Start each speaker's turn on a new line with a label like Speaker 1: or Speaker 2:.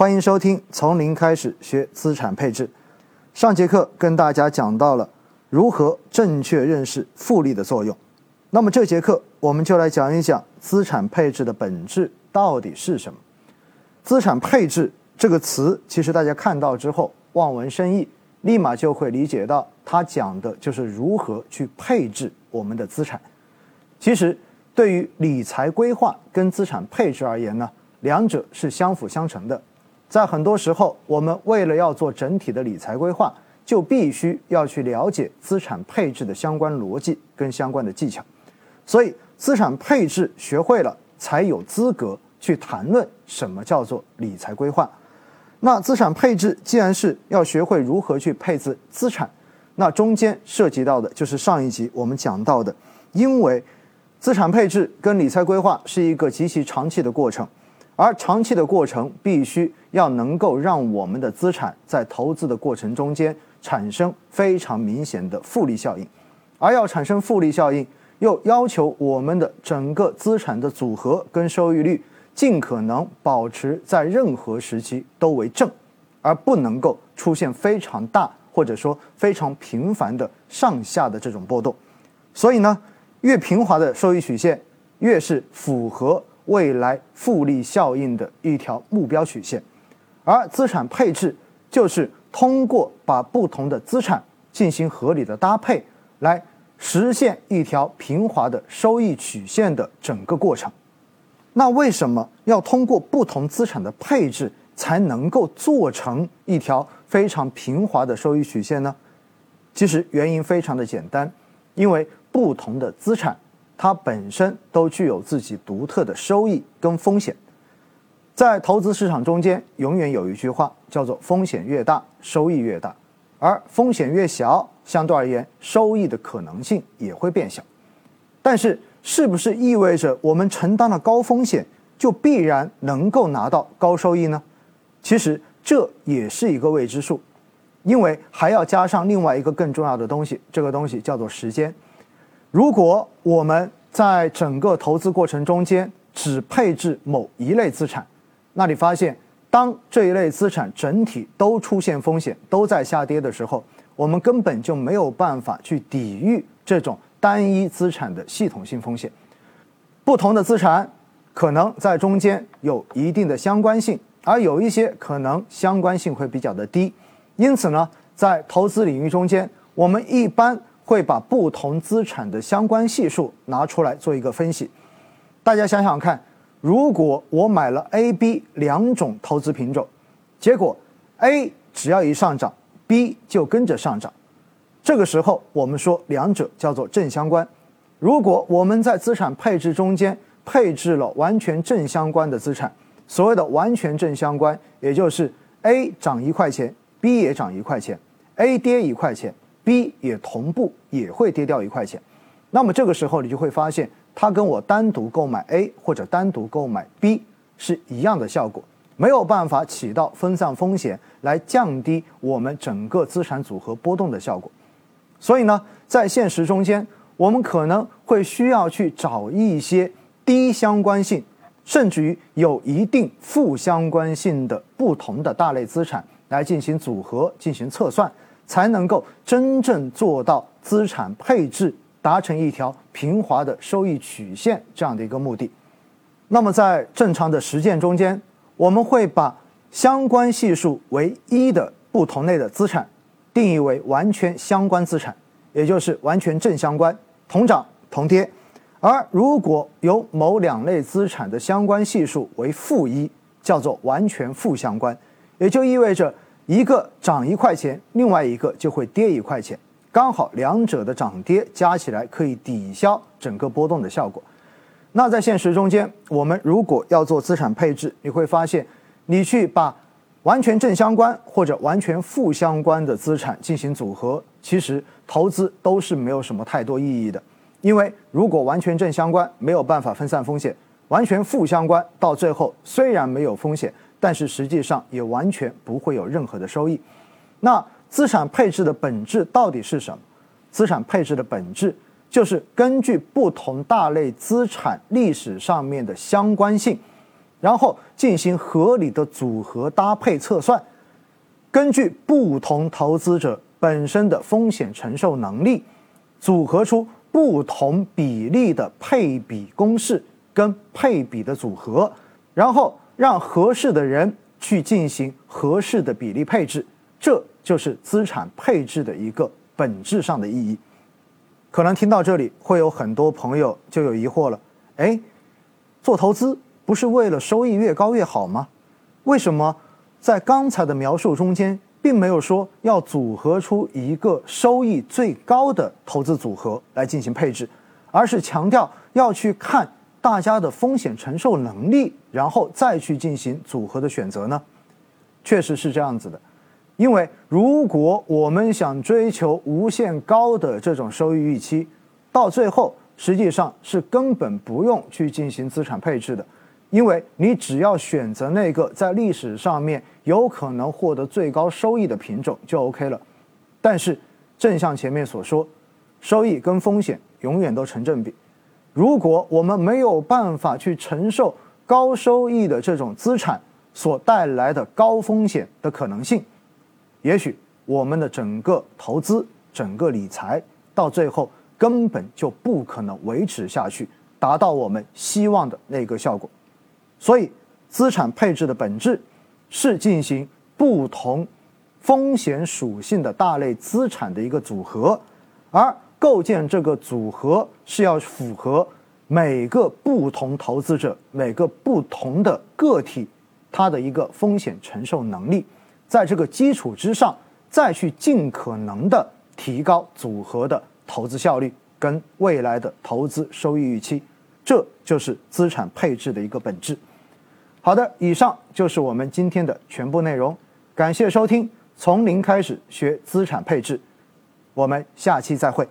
Speaker 1: 欢迎收听《从零开始学资产配置》。上节课跟大家讲到了如何正确认识复利的作用。那么这节课我们就来讲一讲资产配置的本质到底是什么。资产配置这个词，其实大家看到之后望文生义，立马就会理解到，它讲的就是如何去配置我们的资产。其实对于理财规划跟资产配置而言呢，两者是相辅相成的。在很多时候，我们为了要做整体的理财规划，就必须要去了解资产配置的相关逻辑跟相关的技巧。所以，资产配置学会了，才有资格去谈论什么叫做理财规划。那资产配置既然是要学会如何去配置资产，那中间涉及到的就是上一集我们讲到的，因为资产配置跟理财规划是一个极其长期的过程。而长期的过程必须要能够让我们的资产在投资的过程中间产生非常明显的复利效应，而要产生复利效应，又要求我们的整个资产的组合跟收益率尽可能保持在任何时期都为正，而不能够出现非常大或者说非常频繁的上下的这种波动。所以呢，越平滑的收益曲线，越是符合。未来复利效应的一条目标曲线，而资产配置就是通过把不同的资产进行合理的搭配，来实现一条平滑的收益曲线的整个过程。那为什么要通过不同资产的配置才能够做成一条非常平滑的收益曲线呢？其实原因非常的简单，因为不同的资产。它本身都具有自己独特的收益跟风险，在投资市场中间，永远有一句话叫做“风险越大，收益越大”，而风险越小，相对而言，收益的可能性也会变小。但是，是不是意味着我们承担了高风险，就必然能够拿到高收益呢？其实这也是一个未知数，因为还要加上另外一个更重要的东西，这个东西叫做时间。如果我们在整个投资过程中间只配置某一类资产，那你发现，当这一类资产整体都出现风险、都在下跌的时候，我们根本就没有办法去抵御这种单一资产的系统性风险。不同的资产可能在中间有一定的相关性，而有一些可能相关性会比较的低。因此呢，在投资领域中间，我们一般。会把不同资产的相关系数拿出来做一个分析。大家想想看，如果我买了 A、B 两种投资品种，结果 A 只要一上涨，B 就跟着上涨，这个时候我们说两者叫做正相关。如果我们在资产配置中间配置了完全正相关的资产，所谓的完全正相关，也就是 A 涨一块钱，B 也涨一块钱，A 跌一块钱。B 也同步也会跌掉一块钱，那么这个时候你就会发现，它跟我单独购买 A 或者单独购买 B 是一样的效果，没有办法起到分散风险来降低我们整个资产组合波动的效果。所以呢，在现实中间，我们可能会需要去找一些低相关性，甚至于有一定负相关性的不同的大类资产来进行组合进行测算。才能够真正做到资产配置达成一条平滑的收益曲线这样的一个目的。那么在正常的实践中间，我们会把相关系数为一的不同类的资产定义为完全相关资产，也就是完全正相关，同涨同跌。而如果有某两类资产的相关系数为负一，叫做完全负相关，也就意味着。一个涨一块钱，另外一个就会跌一块钱，刚好两者的涨跌加起来可以抵消整个波动的效果。那在现实中间，我们如果要做资产配置，你会发现，你去把完全正相关或者完全负相关的资产进行组合，其实投资都是没有什么太多意义的。因为如果完全正相关没有办法分散风险，完全负相关到最后虽然没有风险。但是实际上也完全不会有任何的收益。那资产配置的本质到底是什么？资产配置的本质就是根据不同大类资产历史上面的相关性，然后进行合理的组合搭配测算，根据不同投资者本身的风险承受能力，组合出不同比例的配比公式跟配比的组合，然后让合适的人去进行合适的比例配置，这就是资产配置的一个本质上的意义。可能听到这里，会有很多朋友就有疑惑了，哎。做投资不是为了收益越高越好吗？为什么在刚才的描述中间，并没有说要组合出一个收益最高的投资组合来进行配置，而是强调要去看大家的风险承受能力，然后再去进行组合的选择呢？确实是这样子的，因为如果我们想追求无限高的这种收益预期，到最后。实际上是根本不用去进行资产配置的，因为你只要选择那个在历史上面有可能获得最高收益的品种就 OK 了。但是，正像前面所说，收益跟风险永远都成正比。如果我们没有办法去承受高收益的这种资产所带来的高风险的可能性，也许我们的整个投资、整个理财到最后。根本就不可能维持下去，达到我们希望的那个效果。所以，资产配置的本质是进行不同风险属性的大类资产的一个组合，而构建这个组合是要符合每个不同投资者、每个不同的个体他的一个风险承受能力，在这个基础之上，再去尽可能的提高组合的。投资效率跟未来的投资收益预期，这就是资产配置的一个本质。好的，以上就是我们今天的全部内容，感谢收听，从零开始学资产配置，我们下期再会。